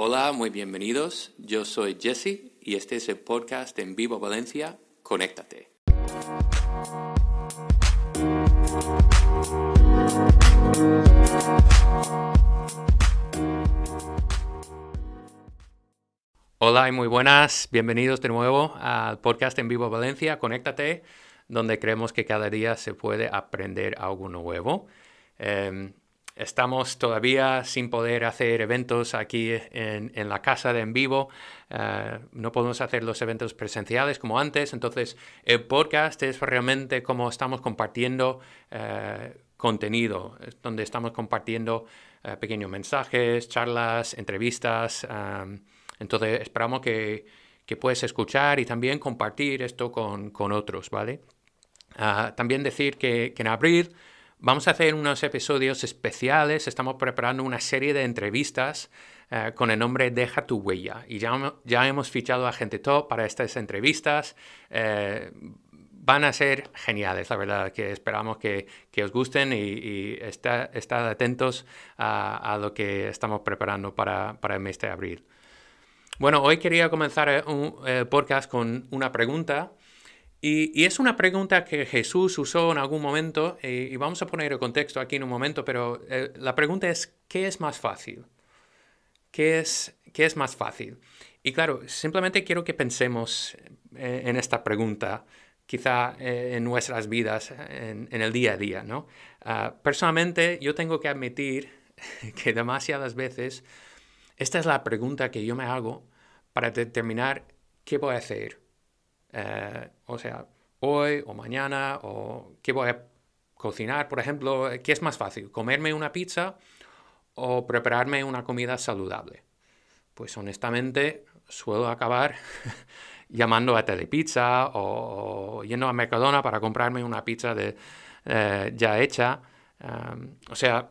Hola, muy bienvenidos. Yo soy Jesse y este es el podcast en Vivo Valencia, Conéctate. Hola y muy buenas, bienvenidos de nuevo al podcast en Vivo Valencia, Conéctate, donde creemos que cada día se puede aprender algo nuevo. Em, Estamos todavía sin poder hacer eventos aquí en, la casa de en vivo. Eh, no podemos hacer los eventos presenciales como antes. Entonces, el podcast es realmente como estamos compartiendo eh, contenido, donde estamos compartiendo eh, pequeños mensajes, charlas, entrevistas. entonces, esperamos que, que, puedas escuchar y también compartir esto con, con otros, ¿vale? Ah, también decir que, que en abril Vamos a hacer unos episodios especiales, estamos preparando una serie de entrevistas eh, con el nombre Deja tu huella y ya, hemos fichado a gente top para estas entrevistas. Eh, van a ser geniales, la verdad, que esperamos que, os gusten y, estad atentos a, lo que estamos preparando para, el mes de abril. Bueno, hoy quería comenzar un podcast con una pregunta y, es una pregunta que Jesús usó en algún momento, eh, y vamos a poner el contexto aquí en un momento, pero eh, la pregunta es, ¿qué es más fácil? ¿Qué es, ¿Qué es más fácil? Y claro, simplemente quiero que pensemos eh, en esta pregunta, quizá en nuestras vidas, en, el día a día, ¿no? Ah, personalmente, yo tengo que admitir que demasiadas veces esta es la pregunta que yo me hago para determinar qué voy a hacer eh, o sea, hoy o mañana, o qué voy a cocinar, por ejemplo, ¿qué es más fácil? ¿Comerme una pizza o prepararme una comida saludable? Pues honestamente suelo acabar llamando a Telepizza o, yendo a Mercadona para comprarme una pizza de, eh, ya hecha. o sea,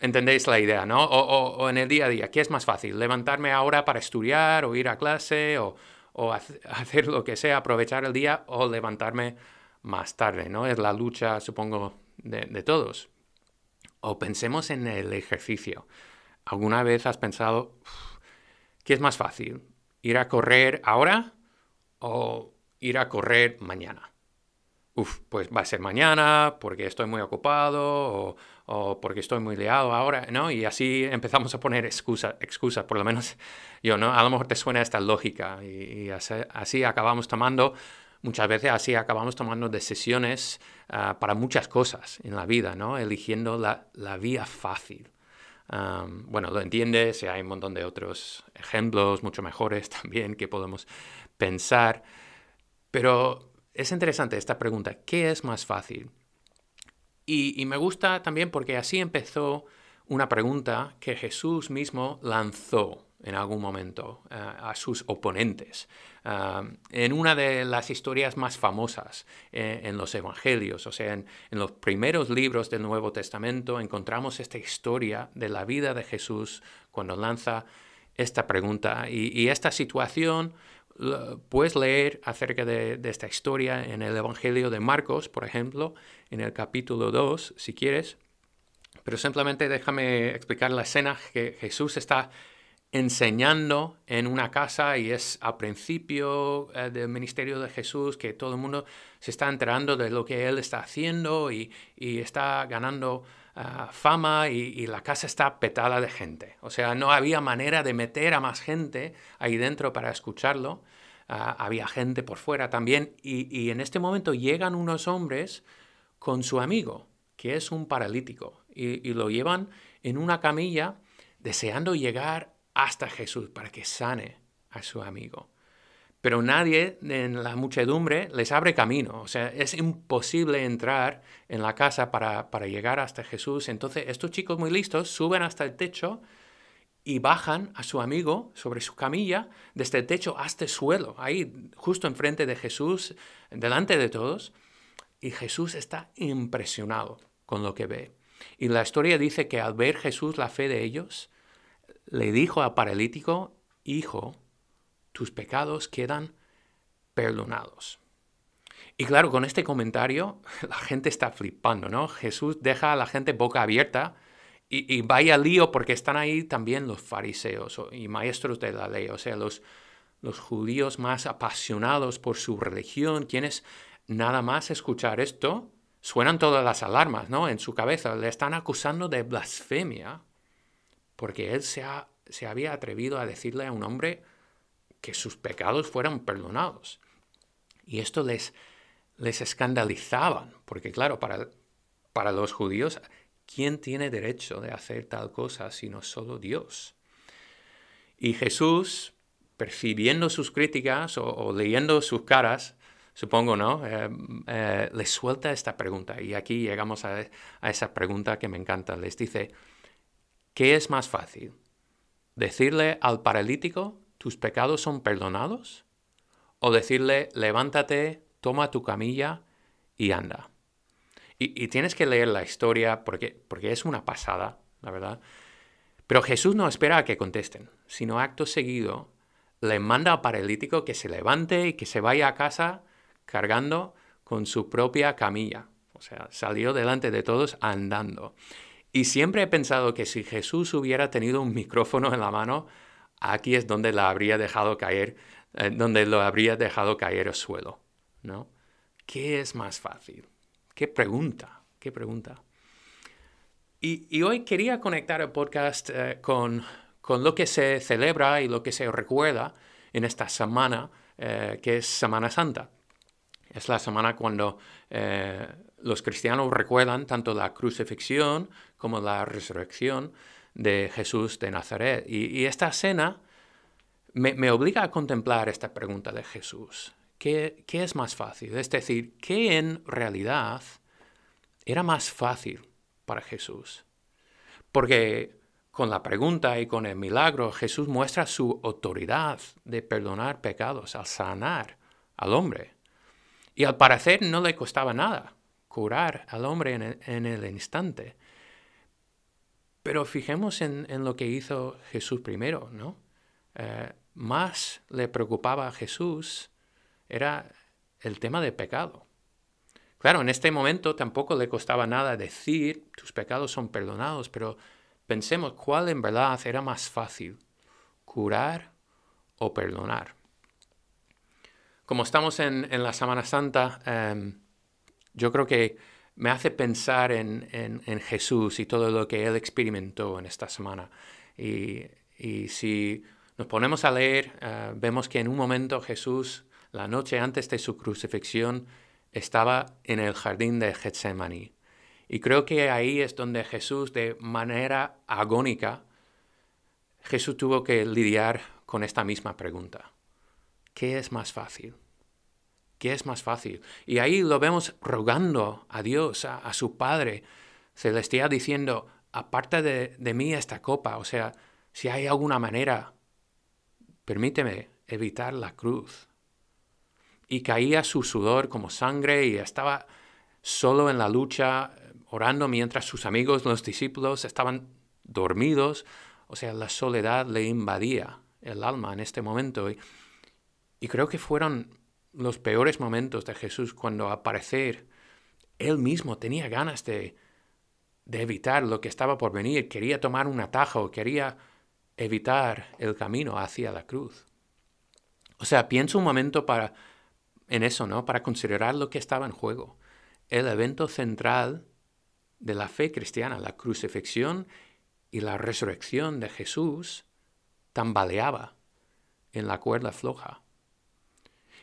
entendéis la idea, ¿no? O, o, en el día a día, ¿qué es más fácil? ¿Levantarme ahora para estudiar o ir a clase o, o hacer lo que sea, aprovechar el día o levantarme más tarde, ¿no? Es la lucha, supongo, de, todos. O pensemos en el ejercicio. ¿Alguna vez has pensado, ¿qué es más fácil? ¿Ir a correr ahora o ir a correr mañana? Uf, pues va a ser mañana porque estoy muy ocupado o, porque estoy muy liado ahora, ¿no? Y así empezamos a poner excusas, excusa, por lo menos yo, ¿no? A lo mejor te suena esta lógica y, así, acabamos tomando, muchas veces así acabamos tomando decisiones ah, para muchas cosas en la vida, ¿no? Eligiendo la, vía fácil. bueno, lo entiendes, y hay un montón de otros ejemplos mucho mejores también que podemos pensar, pero es interesante esta pregunta, ¿qué es más fácil? Y, me gusta también porque así empezó una pregunta que Jesús mismo lanzó en algún momento eh, a sus oponentes. Ah, en una de las historias más famosas eh, en los evangelios, o sea, en, los primeros libros del Nuevo Testamento, encontramos esta historia de la vida de Jesús cuando lanza esta pregunta. y esta situación puedes leer acerca de, esta historia en el Evangelio de Marcos, por ejemplo, en el capítulo 2, si quieres. Pero simplemente déjame explicar la escena que Jesús está enseñando en una casa y es al principio eh, del ministerio de Jesús que todo el mundo se está enterando de lo que él está haciendo y, está ganando ah, fama y, la casa está petada de gente. O sea, no había manera de meter a más gente ahí dentro para escucharlo. Ah, había gente por fuera también y, en este momento llegan unos hombres con su amigo, que es un paralítico, y lo llevan en una camilla deseando llegar hasta Jesús para que sane a su amigo. Pero nadie en la muchedumbre les abre camino. O sea, es imposible entrar en la casa para, llegar hasta Jesús. Entonces, estos chicos muy listos suben hasta el techo y bajan a su amigo sobre su camilla desde el techo hasta el suelo, ahí justo enfrente de Jesús, delante de todos. Y Jesús está impresionado con lo que ve. Y la historia dice que al ver Jesús la fe de ellos, le dijo al paralítico, Hijo, tus pecados quedan perdonados. Y claro, con este comentario la gente está flipando, ¿no? Jesús deja a la gente boca abierta y, vaya lío porque están ahí también los fariseos y maestros de la ley, o sea, los, los judíos más apasionados por su religión, quienes nada más escuchar esto, suenan todas las alarmas, ¿no? En su cabeza le están acusando de blasfemia porque él se, se había atrevido a decirle a un hombre que sus pecados fueran perdonados. Y esto les, les escandalizaban, porque claro, para, para los judíos ¿Quién tiene derecho de hacer tal cosa sino solo Dios? Y Jesús, percibiendo sus críticas o, leyendo sus caras, supongo, ¿no? Eh, eh, les suelta esta pregunta. Y aquí llegamos a, a esa pregunta que me encanta. Les dice, ¿qué es más fácil? ¿Decirle al paralítico, tus pecados son perdonados? ¿O decirle, levántate, toma tu camilla y anda? Y, tienes que leer la historia porque, porque es una pasada, la verdad. Pero Jesús no espera a que contesten, sino acto seguido le manda al paralítico que se levante y que se vaya a casa cargando con su propia camilla. O sea, salió delante de todos andando. Y siempre he pensado que si Jesús hubiera tenido un micrófono en la mano, aquí es donde la habría dejado caer, eh, donde lo habría dejado caer al suelo, ¿no? ¿Qué es más fácil? Qué pregunta, qué pregunta. Y, hoy quería conectar el podcast eh, con, lo que se celebra y lo que se recuerda en esta semana, eh, que es Semana Santa. Es la semana cuando los cristianos recuerdan tanto la crucifixión como la resurrección de Jesús de Nazaret. Y, esta cena me, me, obliga a contemplar esta pregunta de Jesús. ¿Qué, es más fácil? Es decir, ¿qué en realidad era más fácil para Jesús? Porque con la pregunta y con el milagro Jesús muestra su autoridad de perdonar pecados, al sanar al hombre. Y al parecer no le costaba nada curar al hombre en el, instante. Pero fijemos en, lo que hizo Jesús primero, ¿no? Eh, más le preocupaba a Jesús era el tema de pecado. Claro, en este momento tampoco le costaba nada decir, tus pecados son perdonados, pero pensemos cuál en verdad era más fácil, curar o perdonar. Como estamos en, la Semana Santa, em, yo creo que me hace pensar en, Jesús y todo lo que Él experimentó en esta semana. Y, si nos ponemos a leer, eh, vemos que en un momento Jesús la noche antes de su crucifixión, estaba en el jardín de Getsemaní. Y creo que ahí es donde Jesús, de manera agónica, Jesús tuvo que lidiar con esta misma pregunta. ¿Qué es más fácil? ¿Qué es más fácil? Y ahí lo vemos rogando a Dios, a, su Padre celestial, diciendo, aparte de, de mí esta copa, o sea, si hay alguna manera, permíteme evitar la cruz, y caía su sudor como sangre y estaba solo en la lucha, orando mientras sus amigos, los discípulos, estaban dormidos. O sea, la soledad le invadía el alma en este momento. Y, creo que fueron los peores momentos de Jesús cuando al parecer él mismo tenía ganas de, de evitar lo que estaba por venir, quería tomar un atajo, quería evitar el camino hacia la cruz. O sea, pienso un momento para en eso, ¿no? Para considerar lo que estaba en juego. El evento central de la fe cristiana, la crucifixión y la resurrección de Jesús, tambaleaba en la cuerda floja.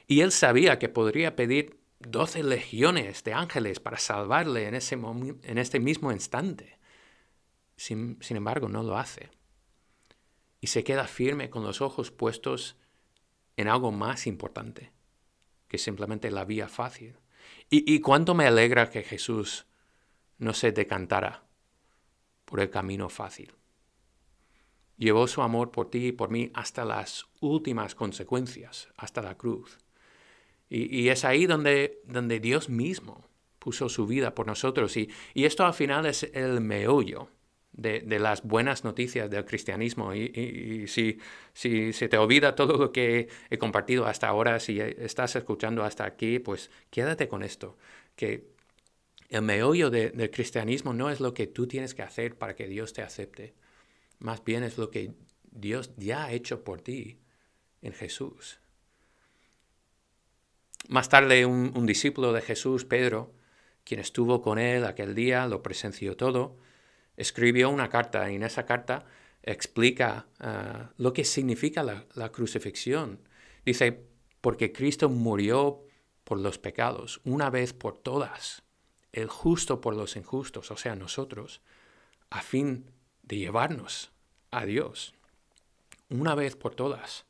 Y él sabía que podría pedir doce legiones de ángeles para salvarle en, ese en este mismo instante. Sin, sin embargo, no lo hace. Y se queda firme con los ojos puestos en algo más importante que simplemente la vía fácil. Y, cuánto me alegra que Jesús no se decantara por el camino fácil. Llevó su amor por ti y por mí hasta las últimas consecuencias, hasta la cruz. Y, y, es ahí donde, donde Dios mismo puso su vida por nosotros. Y, y esto al final es el meollo de, las buenas noticias del cristianismo. Y, si, si, se te olvida todo lo que he compartido hasta ahora, si estás escuchando hasta aquí, pues quédate con esto, que El meollo del cristianismo no es lo que tú tienes que hacer para que Dios te acepte, más bien es lo que Dios ya ha hecho por ti en Jesús. Más tarde un, discípulo de Jesús, Pedro, quien estuvo con él aquel día, lo presenció todo, escribió una carta y en esa carta explica ah, lo que significa la, la crucifixión. Dice, porque Cristo murió por los pecados, una vez por todas, el justo por los injustos, o sea, nosotros, a fin de llevarnos a Dios, una vez por todas.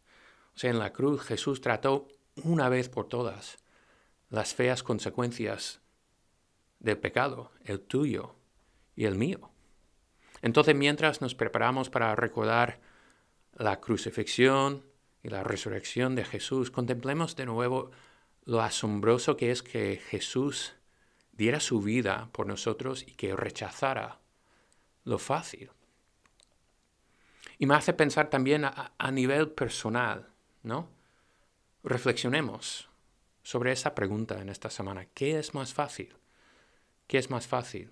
O sea, en la cruz Jesús trató una vez por todas las feas consecuencias del pecado, el tuyo y el mío. Entonces, mientras nos preparamos para recordar la crucifixión y la resurrección de Jesús, contemplemos de nuevo lo asombroso que es que Jesús diera su vida por nosotros y que rechazara lo fácil. Y me hace pensar también a, nivel personal, ¿no? Reflexionemos sobre esa pregunta en esta semana. ¿Qué es más fácil? ¿Qué es más fácil?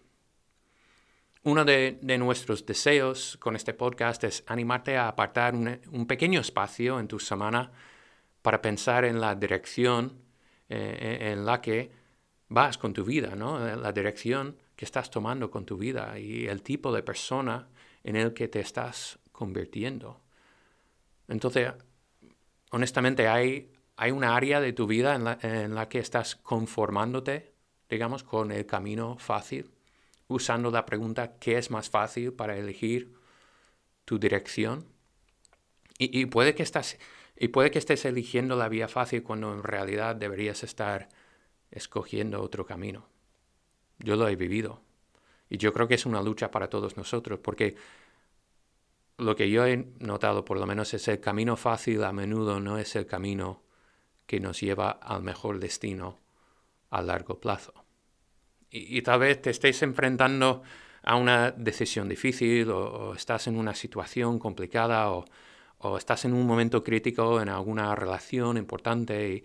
Uno de, nuestros deseos con este podcast es animarte a apartar un, pequeño espacio en tu semana para pensar en la dirección eh, en la que vas con tu vida, ¿no? la dirección que estás tomando con tu vida y el tipo de persona en el que te estás convirtiendo. Entonces, honestamente, hay, hay una área de tu vida en la, que estás conformándote, digamos, con el camino fácil usando la pregunta ¿qué es más fácil para elegir tu dirección? Y, puede que y puede que estés eligiendo la vía fácil cuando en realidad deberías estar escogiendo otro camino. Yo lo he vivido. Y yo creo que es una lucha para todos nosotros, porque lo que yo he notado por lo menos es el camino fácil a menudo no es el camino que nos lleva al mejor destino a largo plazo y, tal vez te estés enfrentando a una decisión difícil o, estás en una situación complicada o, estás en un momento crítico en alguna relación importante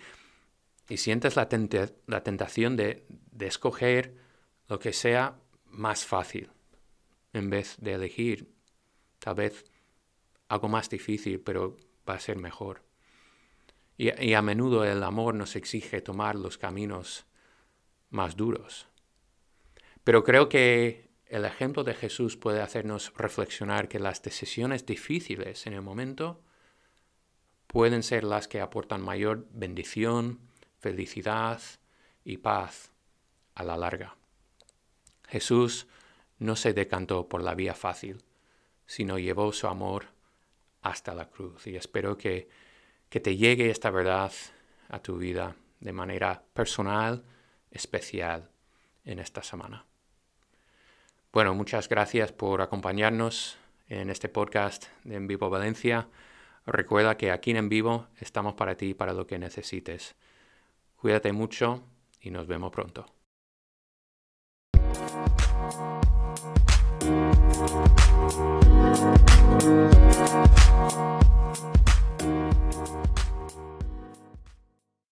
y, sientes la, tentación de, escoger lo que sea más fácil en vez de elegir tal vez algo más difícil pero va a ser mejor. Y a menudo el amor nos exige tomar los caminos más duros. Pero creo que el ejemplo de Jesús puede hacernos reflexionar que las decisiones difíciles en el momento pueden ser las que aportan mayor bendición, felicidad y paz a la larga. Jesús no se decantó por la vía fácil, sino llevó su amor hasta la cruz. Y espero que, que te llegue esta verdad a tu vida de manera personal, especial en esta semana. Bueno, muchas gracias por acompañarnos en este podcast de En Vivo Valencia. Recuerda que aquí en En Vivo estamos para ti, para lo que necesites. Cuídate mucho y nos vemos pronto.